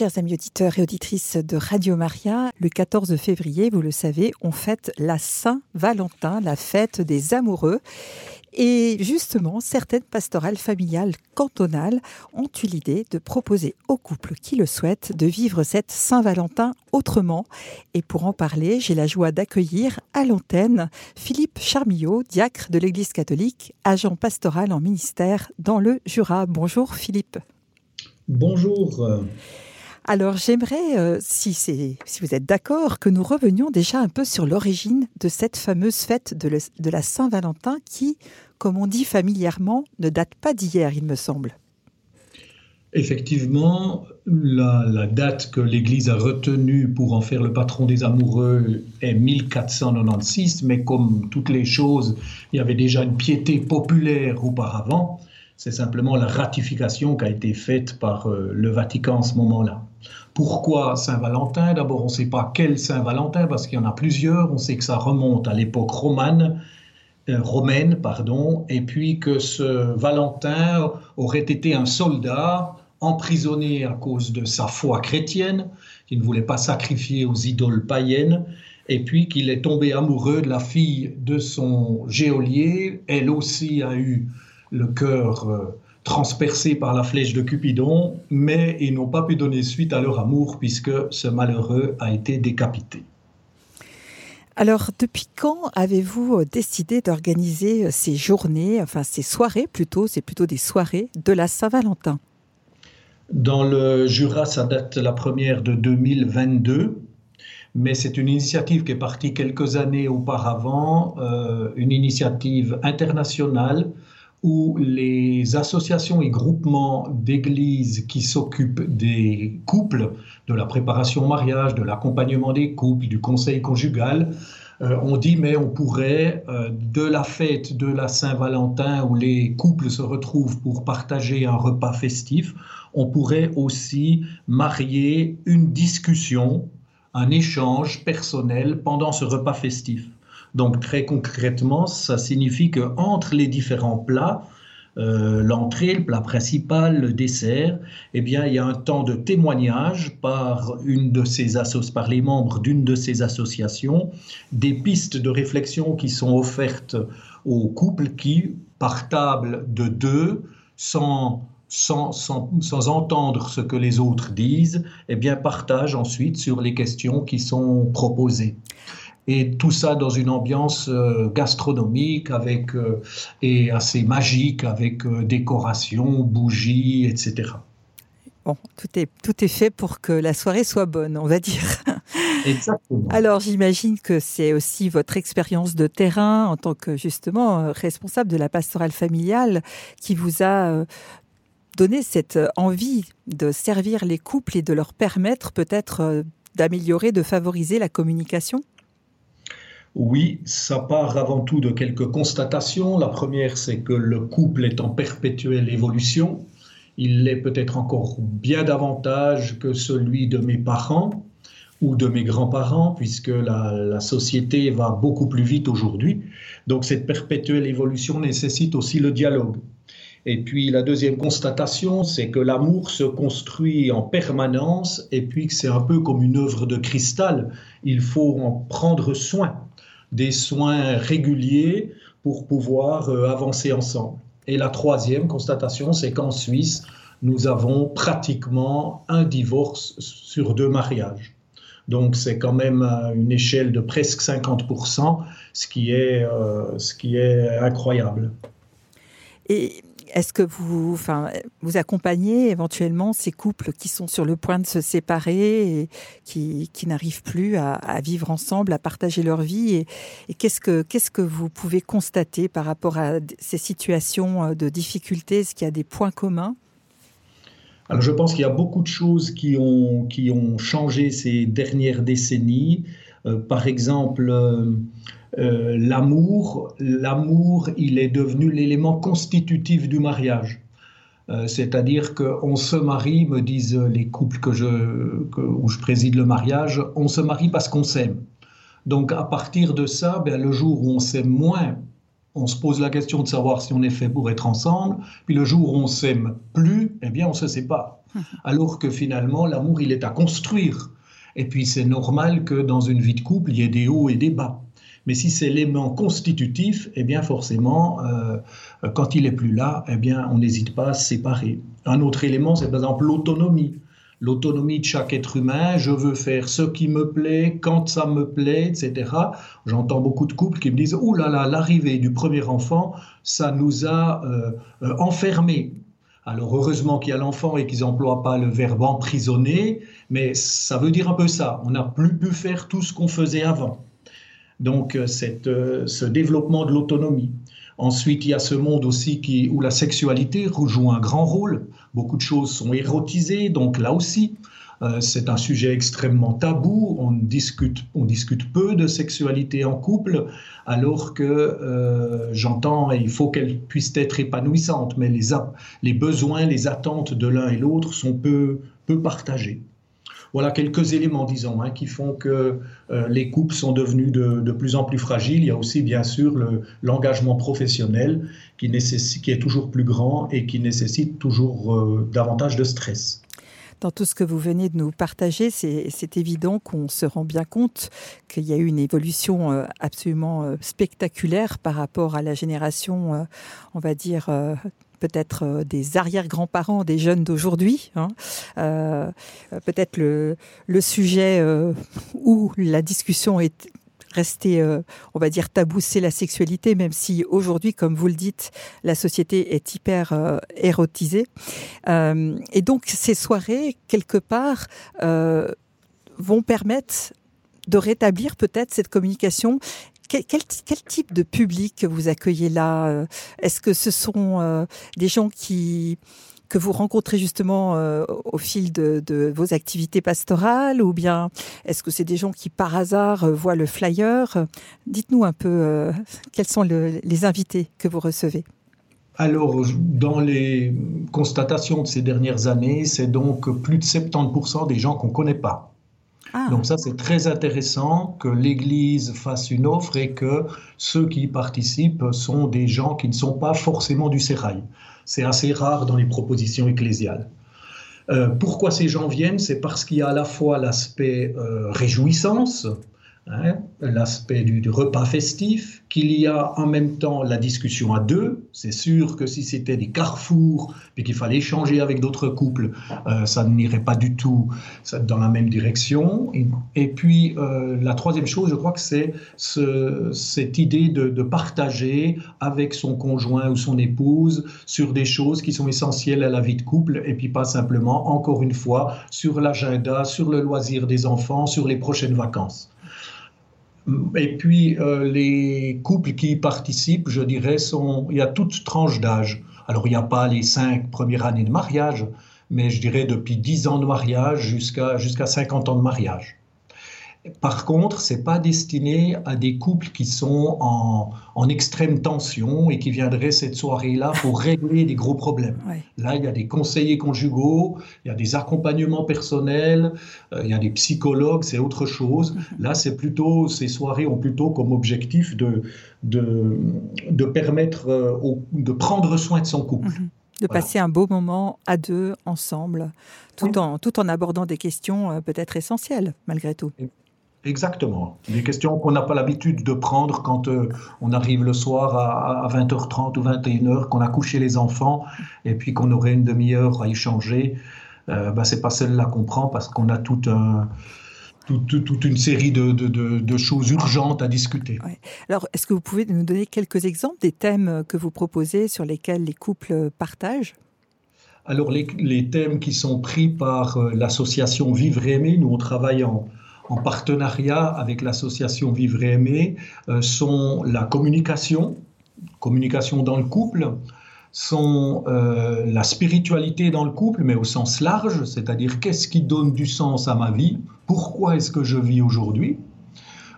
Chers amis auditeurs et auditrices de Radio Maria, le 14 février, vous le savez, on fête la Saint-Valentin, la fête des amoureux. Et justement, certaines pastorales familiales cantonales ont eu l'idée de proposer aux couples qui le souhaitent de vivre cette Saint-Valentin autrement. Et pour en parler, j'ai la joie d'accueillir à l'antenne Philippe Charmillot, diacre de l'Église catholique, agent pastoral en ministère dans le Jura. Bonjour Philippe. Bonjour. Alors j'aimerais, euh, si, vous êtes d'accord, que nous revenions déjà un peu sur l'origine de cette fameuse fête de, la Saint-Valentin qui, comme on dit familièrement, ne date pas d'hier, il me semble. Effectivement, la, la date que l'Église a retenue pour en faire le patron des amoureux est 1496, mais comme toutes les choses, il y avait déjà une piété populaire auparavant. C'est simplement la ratification qui a été faite par euh, le Vatican en ce moment-là. Pourquoi Saint-Valentin? D'abord, on ne sait pas quel Saint-Valentin, parce qu'il y en a plusieurs. On sait que ça remonte à l'époque romane, euh, romaine, pardon, et puis que ce Valentin aurait été un soldat emprisonné à cause de sa foi chrétienne, qui ne voulait pas sacrifier aux idoles païennes, et puis qu'il est tombé amoureux de la fille de son geôlier. Elle aussi a eu le cœur euh, transpercé par la flèche de Cupidon, mais ils n'ont pas pu donner suite à leur amour puisque ce malheureux a été décapité. Alors, depuis quand avez-vous euh, décidé d'organiser euh, ces journées, enfin ces soirées plutôt, c'est plutôt des soirées de la Saint-Valentin? Dans le Jura, ça date la première de 2022, mais c'est une initiative qui est partie quelques années auparavant, une initiative internationale où les associations et groupements d'églises qui s'occupent des couples, de la préparation au mariage, de l'accompagnement des couples, du conseil conjugal, euh, ont dit mais on pourrait, euh, de la fête de la Saint-Valentin où les couples se retrouvent pour partager un repas festif, on pourrait aussi marier une discussion, un échange personnel pendant ce repas festif. Donc très concrètement, ça signifie que entre les différents plats, euh, l'entrée, le plat principal, le dessert, eh bien, il y a un temps de témoignage par, une de ces par les membres d'une de ces associations, des pistes de réflexion qui sont offertes aux couples qui, par table de deux, sans, sans, sans, sans entendre ce que les autres disent, eh bien, partagent ensuite sur les questions qui sont proposées et tout ça dans une ambiance euh, gastronomique avec, euh, et assez magique avec euh, décoration, bougies, etc. Bon, tout est, tout est fait pour que la soirée soit bonne, on va dire. Exactement. Alors j'imagine que c'est aussi votre expérience de terrain en tant que justement responsable de la pastorale familiale qui vous a donné cette envie de servir les couples et de leur permettre peut-être d'améliorer, de favoriser la communication oui, ça part avant tout de quelques constatations. La première, c'est que le couple est en perpétuelle évolution. Il l'est peut-être encore bien davantage que celui de mes parents ou de mes grands-parents, puisque la, société va beaucoup plus vite aujourd'hui. Donc cette perpétuelle évolution nécessite aussi le dialogue. Et puis la deuxième constatation, c'est que l'amour se construit en permanence et puis que c'est un peu comme une œuvre de cristal. Il faut en prendre soin des soins réguliers pour pouvoir euh, avancer ensemble. Et la troisième constatation, c'est qu'en Suisse, nous avons pratiquement un divorce sur deux mariages. Donc c'est quand même une échelle de presque 50%, ce qui est, euh, ce qui est incroyable. Est-ce que vous, enfin, vous accompagnez éventuellement ces couples qui sont sur le point de se séparer et qui, n'arrivent plus à, vivre ensemble, à partager leur vie Et, qu'est-ce que qu'est-ce que vous pouvez constater par rapport à ces situations euh, de difficulté? Est-ce qu'il y a des points communs? Alors je pense qu'il y a beaucoup de choses qui ont, qui ont changé ces dernières décennies. Euh, par exemple, euh, euh, l'amour, l'amour, il est devenu l'élément constitutif du mariage. C'est-à-dire qu'on se marie, me disent les couples que je, où je préside le mariage, on se marie parce qu'on s'aime. Donc à partir de ça, ben, le jour où on s'aime moins, on se pose la question de savoir si on est fait pour être ensemble, puis le jour où on s'aime plus, eh bien on se sépare. Alors que finalement, l'amour, il est à construire. Et puis c'est normal que dans une vie de couple, il y ait des hauts et des bas. Mais si c'est l'élément constitutif, eh bien forcément, euh, quand il est plus là, eh bien on n'hésite pas à se séparer. Un autre élément, c'est par exemple l'autonomie l'autonomie de chaque être humain, je veux faire ce qui me plaît, quand ça me plaît, etc. J'entends beaucoup de couples qui me disent, oh là là, l'arrivée du premier enfant, ça nous a euh, euh, enfermés. Alors heureusement qu'il y a l'enfant et qu'ils n'emploient pas le verbe emprisonner, mais ça veut dire un peu ça. On n'a plus pu faire tout ce qu'on faisait avant. Donc euh, cette, ce développement de l'autonomie. Ensuite, il y a ce monde aussi qui, où la sexualité joue un grand rôle. Beaucoup de choses sont érotisées, donc là aussi, euh, c'est un sujet extrêmement tabou. On discute, peu de sexualité en couple, alors que euh, j'entends, il faut qu'elle puisse être épanouissante, mais les, besoins, les attentes de l'un et l'autre sont peu, peu partagés. Voilà quelques éléments, disons, hein, qui font que euh, les couples sont devenus de, plus en plus fragiles. Il y a aussi, bien sûr, l'engagement professionnel qui, est toujours plus grand et qui nécessite toujours davantage de stress. Dans tout ce que vous venez de nous partager, c'est évident qu'on se rend bien compte qu'il y a eu une évolution euh, absolument spectaculaire par rapport à la génération, on va dire, peut-être euh, des arrière-grands-parents des jeunes d'aujourd'hui. Hein. Euh, peut-être le, le sujet euh, où la discussion est restée, on va dire, tabou, c'est la sexualité, même si aujourd'hui, comme vous le dites, la société est hyper érotisée. et donc, ces soirées, quelque part, vont permettre de rétablir peut-être cette communication quel, type de public vous accueillez là? Euh, Est-ce que ce sont euh, des gens qui que vous rencontrez justement euh, au fil de, vos activités pastorales ou bien est-ce que c'est des gens qui par hasard voient le flyer? Dites-nous un peu quels sont les invités que vous recevez. Alors, dans les constatations de ces dernières années, c'est donc plus de 70% des gens qu'on ne connaît pas. Ah. Donc ça, c'est très intéressant que l'Église fasse une offre et que ceux qui y participent sont des gens qui ne sont pas forcément du sérail. C'est assez rare dans les propositions ecclésiales. Euh, pourquoi ces gens viennent? C'est parce qu'il y a à la fois l'aspect euh, réjouissance, Hein, l'aspect du, repas festif, qu'il y a en même temps la discussion à deux. C'est sûr que si c'était des carrefours, et qu'il fallait échanger avec d'autres couples, euh, ça n'irait pas du tout dans la même direction. Et, puis, euh, la troisième chose, je crois que c'est cette idée de, partager avec son conjoint ou son épouse sur des choses qui sont essentielles à la vie de couple, et puis pas simplement, encore une fois, sur l'agenda, sur le loisir des enfants, sur les prochaines vacances. Et puis, euh, les couples qui y participent, je dirais, sont, il y a toute tranche d'âge. Alors, il n'y a pas les cinq premières années de mariage, mais je dirais depuis 10 ans de mariage jusqu'à jusqu'à 50 ans de mariage. Par contre, c'est pas destiné à des couples qui sont en, extrême tension et qui viendraient cette soirée-là pour régler des gros problèmes. Là, il y a des conseillers conjugaux, il y a des accompagnements personnels, euh, il y a des psychologues, c'est autre chose. Mhm. Là, c'est plutôt ces soirées ont plutôt comme objectif de de, permettre euh, de prendre soin de son couple. Mhm. de passer un beau moment à deux, ensemble, tout, en, tout en abordant des questions euh, peut-être essentielles, malgré tout. Exactement. Des questions qu'on n'a pas l'habitude de prendre quand euh, on arrive le soir à, 20h30 ou 21h, qu'on a couché les enfants et puis qu'on aurait une demi-heure à échanger. Euh, ben, c'est pas celle-là qu'on prend parce qu'on a tout un, toute une série de, de, choses urgentes à discuter. Alors, est-ce que vous pouvez nous donner quelques exemples des thèmes que vous proposez sur lesquels les couples partagent? Alors, les, les, thèmes qui sont pris par euh, l'association Vivre et Aimer, nous on travaille en, en partenariat avec l'association Vivre et Aimer euh, sont la communication, communication dans le couple, sont euh, la spiritualité dans le couple, mais au sens large, c'est-à-dire qu'est-ce qui donne du sens à ma vie, pourquoi est-ce que je vis aujourd'hui,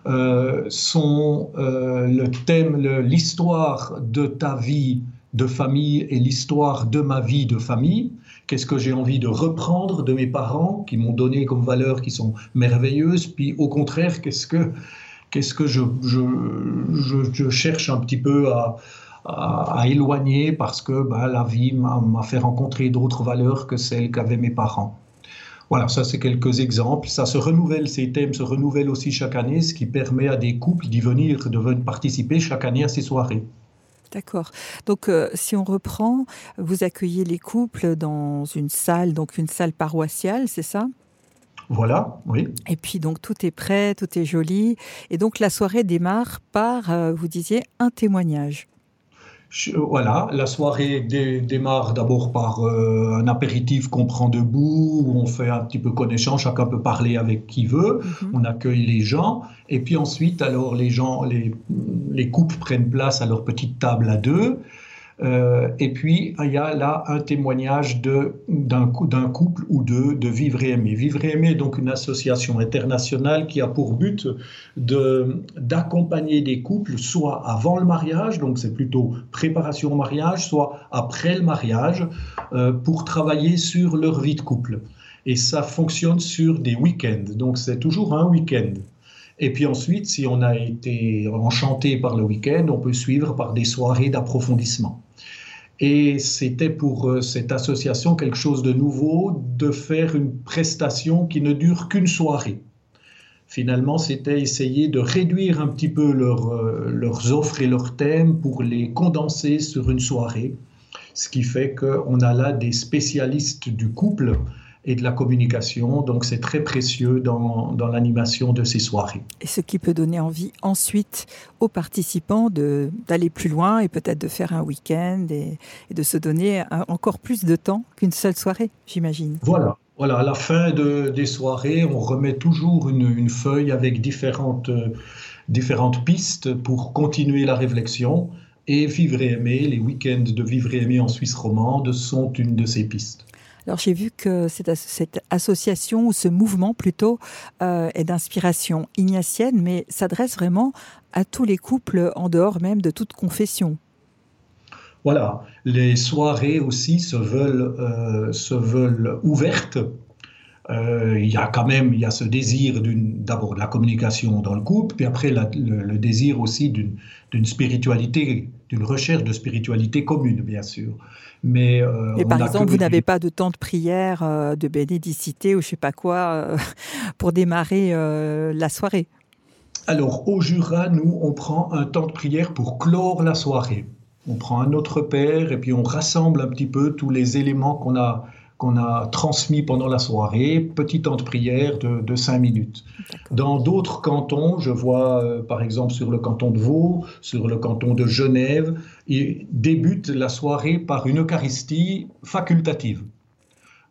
euh, sont le thème, l'histoire de ta vie de famille et l'histoire de ma vie de famille, Qu'est-ce que j'ai envie de reprendre de mes parents qui m'ont donné comme valeurs qui sont merveilleuses Puis au contraire, qu'est-ce que Qu'est-ce que je, je, cherche un petit peu à, à, éloigner parce que bah, la vie m'a fait rencontrer d'autres valeurs que celles qu'avaient mes parents. Voilà, ça c'est quelques exemples. Ça se renouvelle, ces thèmes se renouvellent aussi chaque année, ce qui permet à des couples d'y venir, de participer chaque année à ces soirées. D'accord. Donc, euh, si on reprend, vous accueillez les couples dans une salle, donc une salle paroissiale, c'est ça? Voilà, oui. Et puis donc tout est prêt, tout est joli. Et donc la soirée démarre par, euh, vous disiez, un témoignage. Voilà, la soirée démarre d'abord par euh, un apéritif qu'on prend debout, où on fait un petit peu connaissance, chacun peut parler avec qui veut, mhm. on accueille les gens, et puis ensuite, alors les gens, les, les couples prennent place à leur petite table à deux, euh, et puis, il y a là un témoignage d'un couple ou deux de Vivre et Aimer. Vivre et Aimer est donc une association internationale qui a pour but d'accompagner des couples, soit avant le mariage, donc c'est plutôt préparation au mariage, soit après le mariage, euh, pour travailler sur leur vie de couple. Et ça fonctionne sur des week-ends, donc c'est toujours un week-end. Et puis ensuite, si on a été enchanté par le week-end, on peut suivre par des soirées d'approfondissement. Et c'était pour euh, cette association quelque chose de nouveau de faire une prestation qui ne dure qu'une soirée. Finalement, c'était essayer de réduire un petit peu euh, leurs offres et leurs thèmes pour les condenser sur une soirée. Ce qui fait qu'on a là des spécialistes du couple et de la communication. Donc c'est très précieux dans, dans l'animation de ces soirées. Et ce qui peut donner envie ensuite aux participants d'aller plus loin et peut-être de faire un week-end et, de se donner encore plus de temps qu'une seule soirée, j'imagine. Voilà. Voilà, à la fin de, des soirées, on remet toujours une, une feuille avec différentes, différentes pistes pour continuer la réflexion. Et Vivre et Aimer, les week-ends de Vivre et Aimer en Suisse romande sont une de ces pistes. Alors j'ai vu que cette, association ou ce mouvement plutôt euh, est d'inspiration ignatienne, mais s'adresse vraiment à tous les couples en dehors même de toute confession. Voilà, les soirées aussi se veulent, euh, se veulent ouvertes. Euh, il y a quand même il y a ce désir d'abord de la communication dans le couple, puis après le, le, désir aussi d'une spiritualité, d'une recherche de spiritualité commune, bien sûr. Mais, euh, Et par exemple, vous n'avez pas de temps de prière, euh, de bénédicité ou je sais pas quoi pour démarrer la soirée Alors, au Jura, nous, on prend un temps de prière pour clore la soirée. On prend un autre père et puis on rassemble un petit peu tous les éléments qu'on a qu'on a transmis pendant la soirée, petit temps de prière de, de 5 minutes. Dans d'autres cantons, je vois euh, par exemple sur le canton de Vaud, sur le canton de Genève, ils débutent la soirée par une Eucharistie facultative.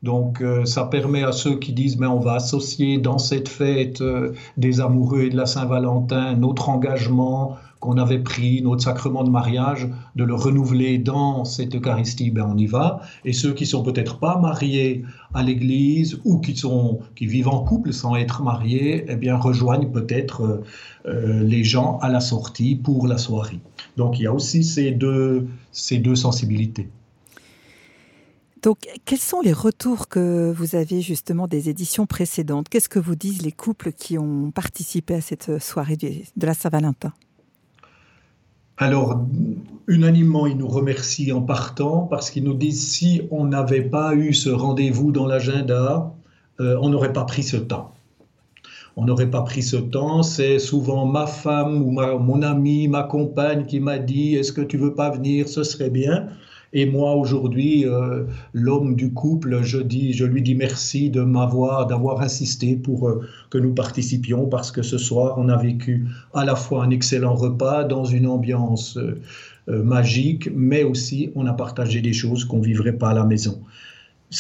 Donc euh, ça permet à ceux qui disent mais on va associer dans cette fête euh, des amoureux et de la Saint-Valentin notre engagement, qu'on avait pris, notre sacrement de mariage, de le renouveler dans cette Eucharistie, ben on y va. Et ceux qui sont peut-être pas mariés à l'Église ou qui, sont, qui vivent en couple sans être mariés, eh bien rejoignent peut-être euh, les gens à la sortie pour la soirée. Donc il y a aussi ces deux, ces deux sensibilités. Donc, quels sont les retours que vous avez justement des éditions précédentes? Qu'est-ce que vous disent les couples qui ont participé à cette soirée de la Saint-Valentin? Alors, unanimement, ils nous remercient en partant parce qu'ils nous disent si on n'avait pas eu ce rendez-vous dans l'agenda, euh, on n'aurait pas pris ce temps. On n'aurait pas pris ce temps. C'est souvent ma femme ou mon ami, ma compagne qui m'a dit Est-ce que tu veux pas venir? Ce serait bien. Et moi, aujourd'hui, euh, l'homme du couple, je, lui dis merci de m'avoir, d'avoir insisté pour euh, que nous participions parce que ce soir, on a vécu à la fois un excellent repas dans une ambiance euh, magique, mais aussi on a partagé des choses qu'on vivrait pas à la maison.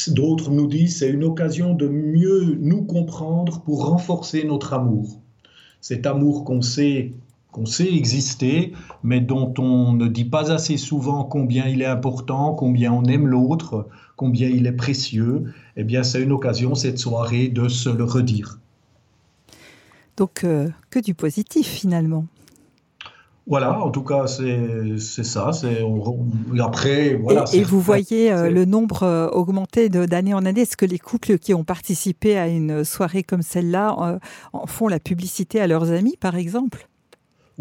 D'autres nous disent c'est une occasion de mieux nous comprendre pour renforcer notre amour. Cet amour qu'on sait qu'on sait exister, mais dont on ne dit pas assez souvent combien il est important, combien on aime l'autre, combien il est précieux, eh bien c'est une occasion, cette soirée, de se le redire. Donc, euh, que du positif finalement. Voilà, en tout cas, c'est ça. après, voilà. Et, vous voyez euh, le nombre euh, augmenter d'année en année. Est-ce que les couples qui ont participé à une soirée comme celle-là font la publicité à leurs amis, par exemple?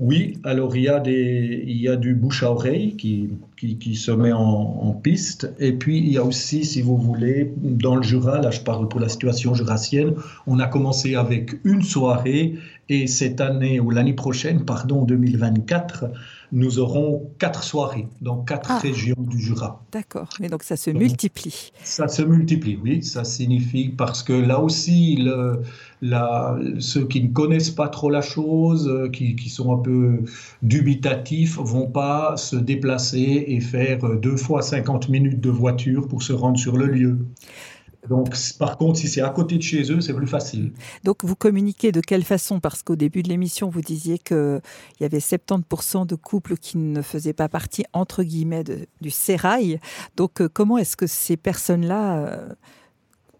Oui, alors il y, a des, du bouche à oreille qui, qui, se met en, piste. Et puis il y a aussi, si vous voulez, dans le Jura, là je parle pour la situation jurassienne, on a commencé avec une soirée et cette année, ou l'année prochaine, pardon, 2024, nous aurons quatre soirées dans quatre ah. régions du Jura. D'accord, mais donc ça se multiplie. Ça se multiplie, oui. Ça signifie parce que là aussi, le, la, ceux qui ne connaissent pas trop la chose, euh, qui, qui, sont un peu dubitatifs, vont pas se déplacer et faire deux fois 50 minutes de voiture pour se rendre sur le lieu. Donc, par contre, si c'est à côté de chez eux, c'est plus facile. Donc, vous communiquez de quelle façon? Parce qu'au début de l'émission, vous disiez qu'il y avait 70% de couples qui ne faisaient pas partie, entre guillemets, du sérail. Donc, euh, comment est-ce que ces personnes-là euh,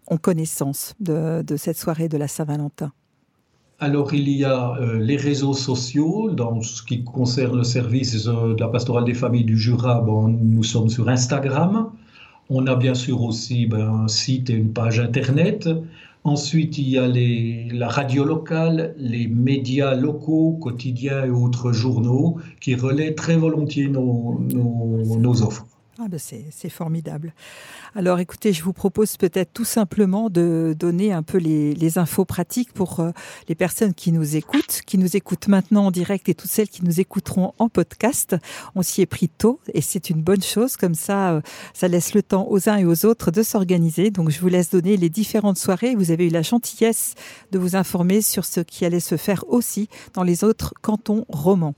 ont connaissance de, cette soirée de la Saint-Valentin? Alors, il y a euh, les réseaux sociaux. Dans ce qui concerne le service de la pastorale des familles du Jura, bon, nous sommes sur Instagram. On a bien sûr aussi ben, un site et une page Internet. Ensuite, il y a la radio locale, les médias locaux, quotidiens et autres journaux qui relaient très volontiers nos offres. Ah ben c'est formidable. Alors écoutez, je vous propose peut-être tout simplement de donner un peu les, infos pratiques pour euh, les personnes qui nous écoutent, qui nous écoutent maintenant en direct et toutes celles qui nous écouteront en podcast. On s'y est pris tôt et c'est une bonne chose. Comme ça, euh, ça laisse le temps aux uns et aux autres de s'organiser. Donc je vous laisse donner les différentes soirées. Vous avez eu la gentillesse de vous informer sur ce qui allait se faire aussi dans les autres cantons romans.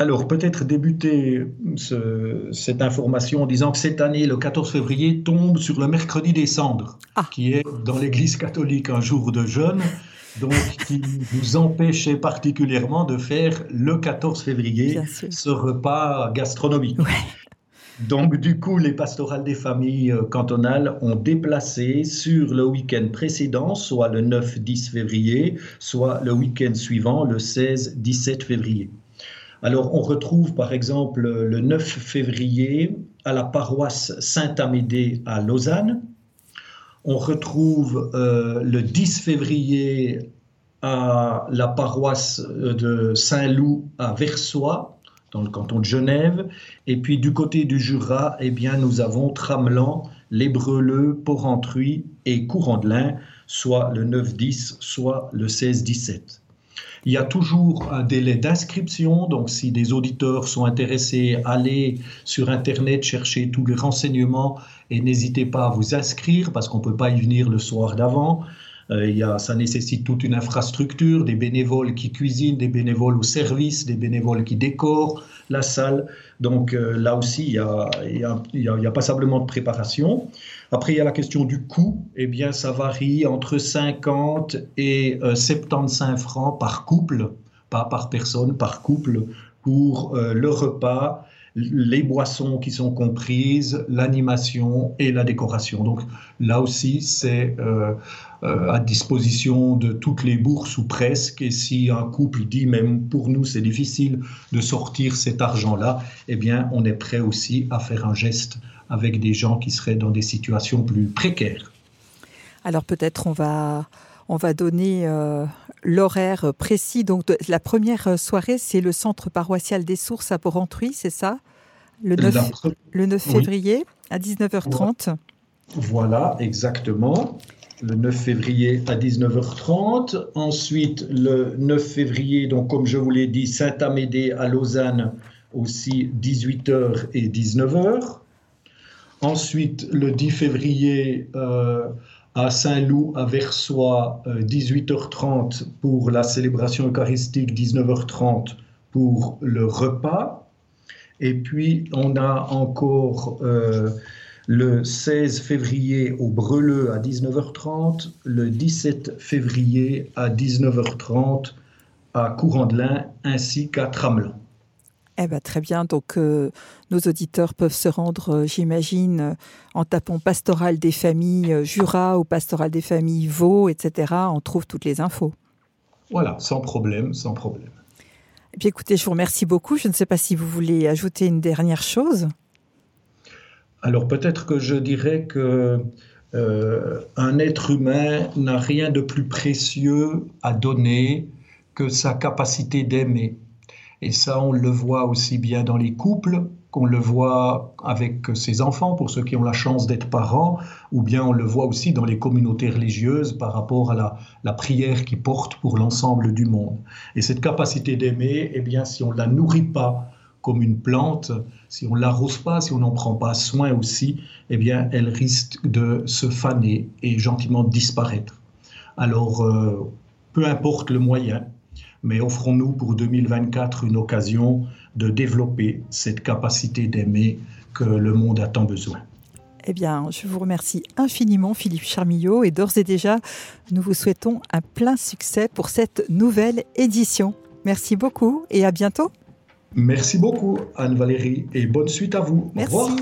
Alors, peut-être débuter cette information en disant que cette année, le 14 février, tombe sur le mercredi des cendres, ah. qui est dans l'Église catholique un jour de jeûne, donc qui nous empêchait particulièrement de faire le 14 février ce repas gastronomique. Donc, du coup, les pastorales des familles euh, cantonales ont déplacé sur le week-end précédent, soit le 9-10 février, soit le week-end suivant, le 16-17 février. Alors, on retrouve par exemple le 9 février à la paroisse Saint-Amédée à Lausanne. On retrouve euh, le 10 février à la paroisse de Saint-Loup à Versoix, dans le canton de Genève. Et puis du côté du Jura, eh bien, nous avons Tramelan, Les Breleux, Porrentruy et Courant-de-Lin, soit le 9-10, soit le 16-17. Il y a toujours un délai d'inscription, donc si des auditeurs sont intéressés, allez sur Internet chercher tous les renseignements et n'hésitez pas à vous inscrire parce qu'on ne peut pas y venir le soir d'avant. Euh, ça nécessite toute une infrastructure, des bénévoles qui cuisinent, des bénévoles au service, des bénévoles qui décorent la salle. Donc euh, là aussi, il y, a, il, y de préparation. Après, il y a la question du coût. Eh bien, ça varie entre 50 et 75 euh, francs par couple, pas par personne, par couple, pour le repas les boissons qui sont comprises, l'animation et la décoration. Donc là aussi, c'est euh, euh, à disposition de toutes les bourses ou presque. Et si un couple dit, même pour nous, c'est difficile de sortir cet argent-là, eh bien, on est prêt aussi à faire un geste avec des gens qui seraient dans des situations plus précaires. Alors peut-être on va on va donner euh, l'horaire précis. Donc, la première soirée, c'est le centre paroissial des sources à Porrentruy, c'est ça? Le 9, février à 19h30. Voilà, exactement. Le 9 février à 19h30. Ensuite, le 9 février, donc comme je vous l'ai dit, Saint-Amédée à Lausanne, aussi 18h et 19h. Ensuite, le 10 février, euh, à Saint-Loup, à Versoix, 18h30 euh, pour la célébration eucharistique, 19h30 pour le repas. Et puis, on a encore euh, le 16 février au Breleux à 19h30, le 17 février à 19h30 à Courant-de-Lin ainsi qu'à Tramelan. Eh ben, très bien. Donc, euh, nos auditeurs peuvent se rendre, euh, j'imagine, euh, en tapant Pastoral des familles Jura ou Pastoral des familles Vaud, etc. On trouve toutes les infos. Voilà, sans problème, sans problème. Eh bien, écoutez, je vous remercie beaucoup. Je ne sais pas si vous voulez ajouter une dernière chose. Alors, peut-être que je dirais que un être humain n'a rien de plus précieux à donner que sa capacité d'aimer. Et ça, on le voit aussi bien dans les couples qu'on le voit avec ses enfants, pour ceux qui ont la chance d'être parents, ou bien on le voit aussi dans les communautés religieuses par rapport à la, prière qui porte pour l'ensemble du monde. Et cette capacité d'aimer, eh bien, si on ne la nourrit pas comme une plante, si on ne l'arrose pas, si on n'en prend pas soin aussi, eh bien, elle risque de se faner et gentiment disparaître. Alors, euh, peu importe le moyen, mais offrons-nous pour 2024 une occasion de développer cette capacité d'aimer que le monde a tant besoin. Eh bien, je vous remercie infiniment, Philippe Charmillot, et d'ores et déjà, nous vous souhaitons un plein succès pour cette nouvelle édition. Merci beaucoup et à bientôt. Merci beaucoup, Anne-Valérie, et bonne suite à vous. Merci. Au revoir.